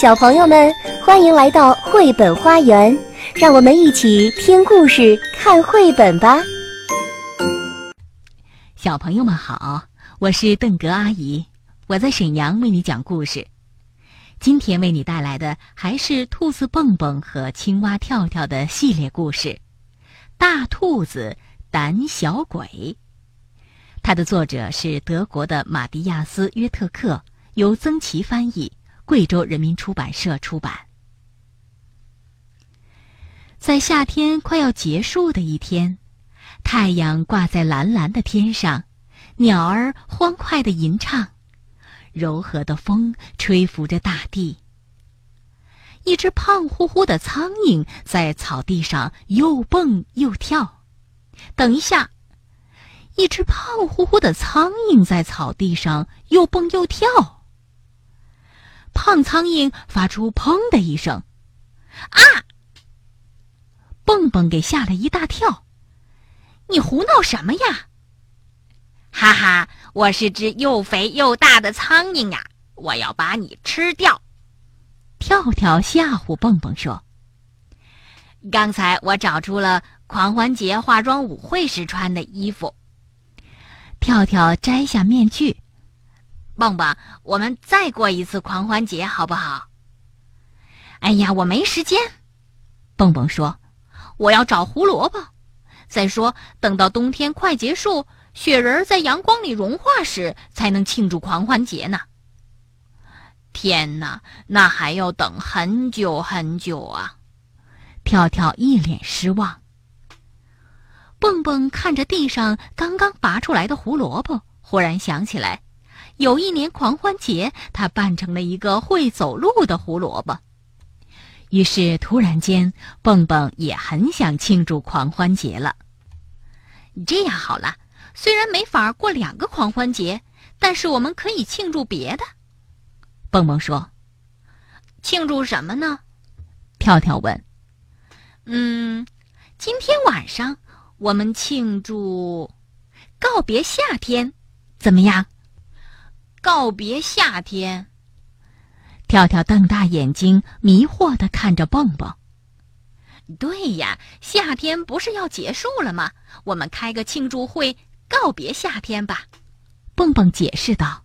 小朋友们，欢迎来到绘本花园，让我们一起听故事、看绘本吧。小朋友们好，我是邓格阿姨，我在沈阳为你讲故事。今天为你带来的还是兔子蹦蹦和青蛙跳跳的系列故事，《大兔子胆小鬼》。它的作者是德国的马蒂亚斯·约特克，由曾琦翻译。贵州人民出版社出版。在夏天快要结束的一天，太阳挂在蓝蓝的天上，鸟儿欢快的吟唱，柔和的风吹拂着大地。一只胖乎乎的苍蝇在草地上又蹦又跳。等一下，一只胖乎乎的苍蝇在草地上又蹦又跳。胖苍蝇发出“砰”的一声，啊！蹦蹦给吓了一大跳。你胡闹什么呀？哈哈，我是只又肥又大的苍蝇呀！我要把你吃掉。跳跳吓唬蹦蹦说：“刚才我找出了狂欢节化妆舞会时穿的衣服。”跳跳摘下面具。蹦蹦，我们再过一次狂欢节好不好？哎呀，我没时间。蹦蹦说：“我要找胡萝卜。再说，等到冬天快结束，雪人在阳光里融化时，才能庆祝狂欢节呢。”天哪，那还要等很久很久啊！跳跳一脸失望。蹦蹦看着地上刚刚拔出来的胡萝卜，忽然想起来。有一年狂欢节，他扮成了一个会走路的胡萝卜。于是，突然间，蹦蹦也很想庆祝狂欢节了。这样好了，虽然没法过两个狂欢节，但是我们可以庆祝别的。蹦蹦说：“庆祝什么呢？”跳跳问。“嗯，今天晚上我们庆祝告别夏天，怎么样？”告别夏天，跳跳瞪大眼睛，迷惑的看着蹦蹦。对呀，夏天不是要结束了吗？我们开个庆祝会，告别夏天吧。蹦蹦解释道。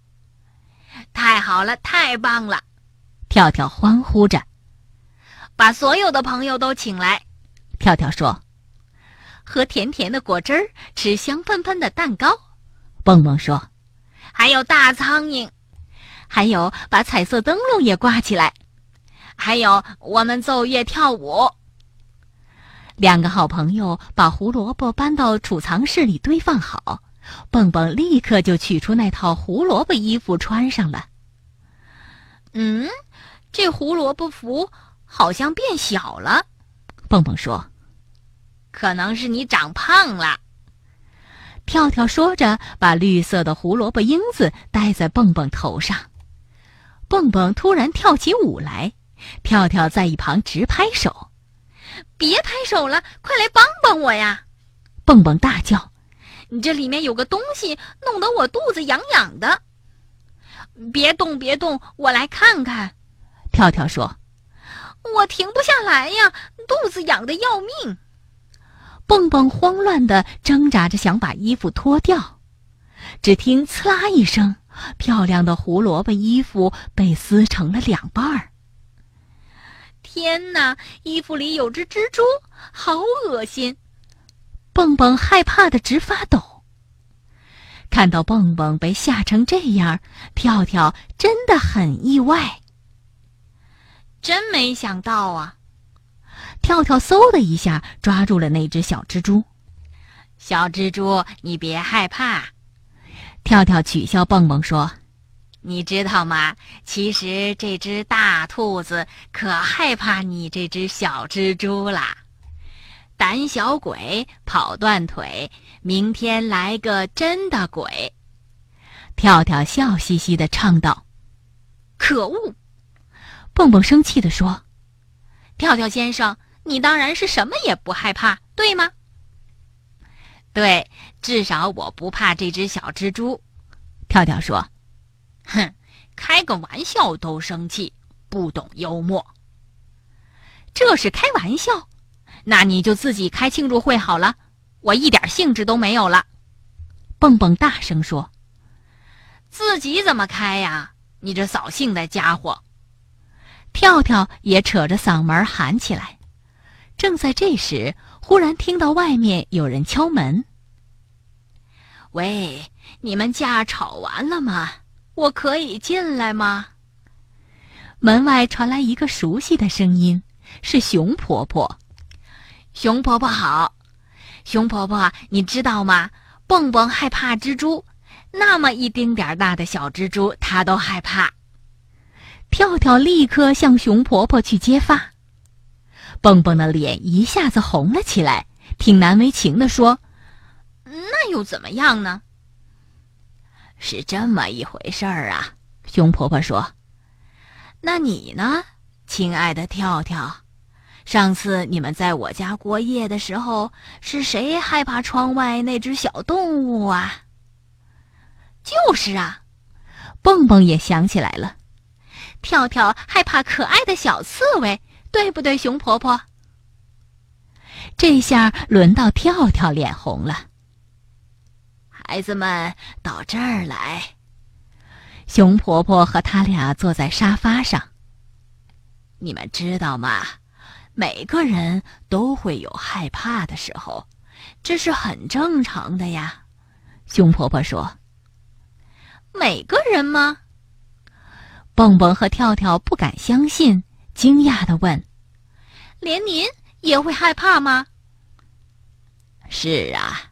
太好了，太棒了！跳跳欢呼着，把所有的朋友都请来。跳跳说：“喝甜甜的果汁儿，吃香喷喷的蛋糕。”蹦蹦说。还有大苍蝇，还有把彩色灯笼也挂起来，还有我们奏乐跳舞。两个好朋友把胡萝卜搬到储藏室里堆放好，蹦蹦立刻就取出那套胡萝卜衣服穿上了。嗯，这胡萝卜服好像变小了，蹦蹦说：“可能是你长胖了。”跳跳说着，把绿色的胡萝卜缨子戴在蹦蹦头上。蹦蹦突然跳起舞来，跳跳在一旁直拍手：“别拍手了，快来帮帮我呀！”蹦蹦大叫：“你这里面有个东西，弄得我肚子痒痒的。”别动，别动，我来看看。跳跳说：“我停不下来呀，肚子痒得要命。”蹦蹦慌乱地挣扎着想把衣服脱掉，只听“刺啦”一声，漂亮的胡萝卜衣服被撕成了两半儿。天哪，衣服里有只蜘蛛，好恶心！蹦蹦害怕的直发抖。看到蹦蹦被吓成这样，跳跳真的很意外。真没想到啊！跳跳嗖的一下抓住了那只小蜘蛛，小蜘蛛，你别害怕。跳跳取笑蹦蹦说：“你知道吗？其实这只大兔子可害怕你这只小蜘蛛啦。胆小鬼，跑断腿，明天来个真的鬼。”跳跳笑嘻嘻的唱道：“可恶！”蹦蹦生气的说：“跳跳先生。”你当然是什么也不害怕，对吗？对，至少我不怕这只小蜘蛛。跳跳说：“哼，开个玩笑都生气，不懂幽默。这是开玩笑，那你就自己开庆祝会好了，我一点兴致都没有了。蹦蹦大声说：“自己怎么开呀？你这扫兴的家伙！”跳跳也扯着嗓门喊起来。正在这时，忽然听到外面有人敲门。“喂，你们家吵完了吗？我可以进来吗？”门外传来一个熟悉的声音，是熊婆婆。“熊婆婆好，熊婆婆，你知道吗？蹦蹦害怕蜘蛛，那么一丁点儿大的小蜘蛛，它都害怕。”跳跳立刻向熊婆婆去揭发，蹦蹦的脸一下子红了起来，挺难为情的说：“那又怎么样呢？是这么一回事儿啊。”熊婆婆说：“那你呢，亲爱的跳跳？上次你们在我家过夜的时候，是谁害怕窗外那只小动物啊？”就是啊，蹦蹦也想起来了。跳跳害怕可爱的小刺猬，对不对，熊婆婆？这下轮到跳跳脸红了。孩子们到这儿来。熊婆婆和他俩坐在沙发上。你们知道吗？每个人都会有害怕的时候，这是很正常的呀。熊婆婆说：“每个人吗？”蹦蹦和跳跳不敢相信，惊讶的问：“连您也会害怕吗？”“是啊，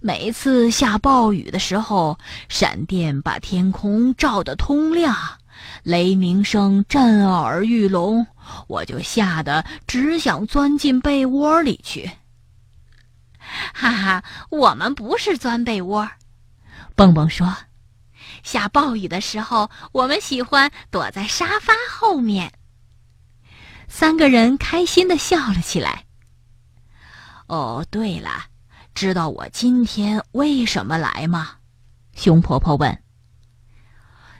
每次下暴雨的时候，闪电把天空照得通亮，雷鸣声震耳欲聋，我就吓得只想钻进被窝里去。”“哈哈，我们不是钻被窝。”蹦蹦说。下暴雨的时候，我们喜欢躲在沙发后面。三个人开心的笑了起来。哦，对了，知道我今天为什么来吗？熊婆婆问。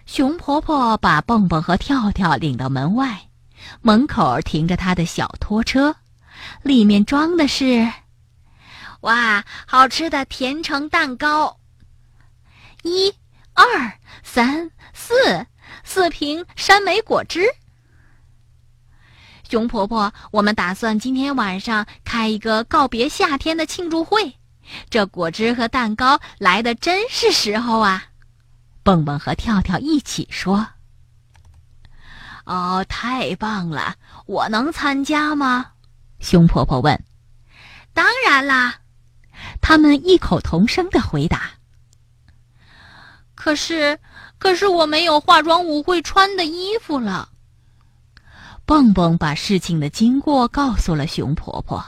熊婆婆把蹦蹦和跳跳领到门外，门口停着她的小拖车，里面装的是，哇，好吃的甜橙蛋糕。一。二三四，四瓶山莓果汁。熊婆婆，我们打算今天晚上开一个告别夏天的庆祝会，这果汁和蛋糕来的真是时候啊！蹦蹦和跳跳一起说：“哦，太棒了！我能参加吗？”熊婆婆问。“当然啦！”他们异口同声的回答。可是，可是我没有化妆舞会穿的衣服了。蹦蹦把事情的经过告诉了熊婆婆。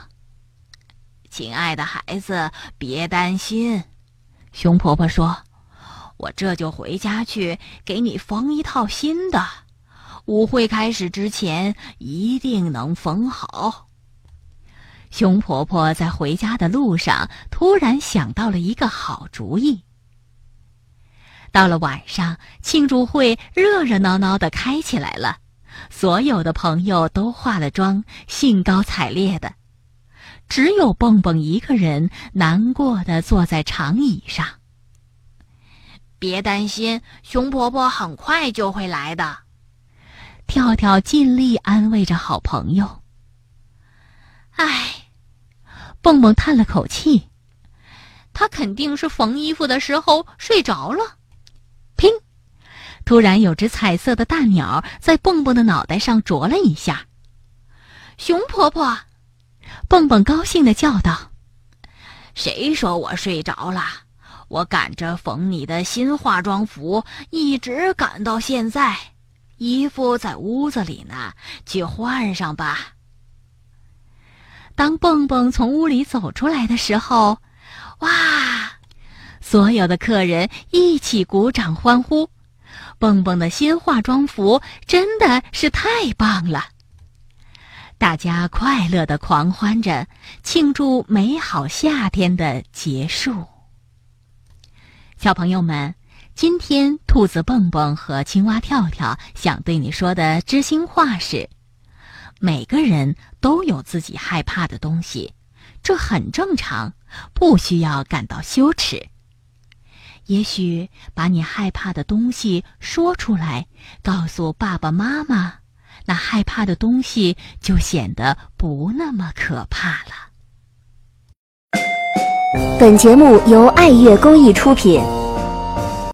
亲爱的孩子，别担心，熊婆婆说：“我这就回家去给你缝一套新的，舞会开始之前一定能缝好。”熊婆婆在回家的路上突然想到了一个好主意。到了晚上，庆祝会热热闹闹的开起来了，所有的朋友都化了妆，兴高采烈的，只有蹦蹦一个人难过的坐在长椅上。别担心，熊婆婆很快就会来的。跳跳尽力安慰着好朋友。唉，蹦蹦叹了口气，他肯定是缝衣服的时候睡着了。突然，有只彩色的大鸟在蹦蹦的脑袋上啄了一下。熊婆婆，蹦蹦高兴的叫道：“谁说我睡着了？我赶着缝你的新化妆服，一直赶到现在。衣服在屋子里呢，去换上吧。”当蹦蹦从屋里走出来的时候，哇！所有的客人一起鼓掌欢呼，蹦蹦的新化妆服真的是太棒了！大家快乐的狂欢着，庆祝美好夏天的结束。小朋友们，今天，兔子蹦蹦和青蛙跳跳想对你说的知心话是：每个人都有自己害怕的东西，这很正常，不需要感到羞耻。也许把你害怕的东西说出来，告诉爸爸妈妈，那害怕的东西就显得不那么可怕了。本节目由爱乐公益出品。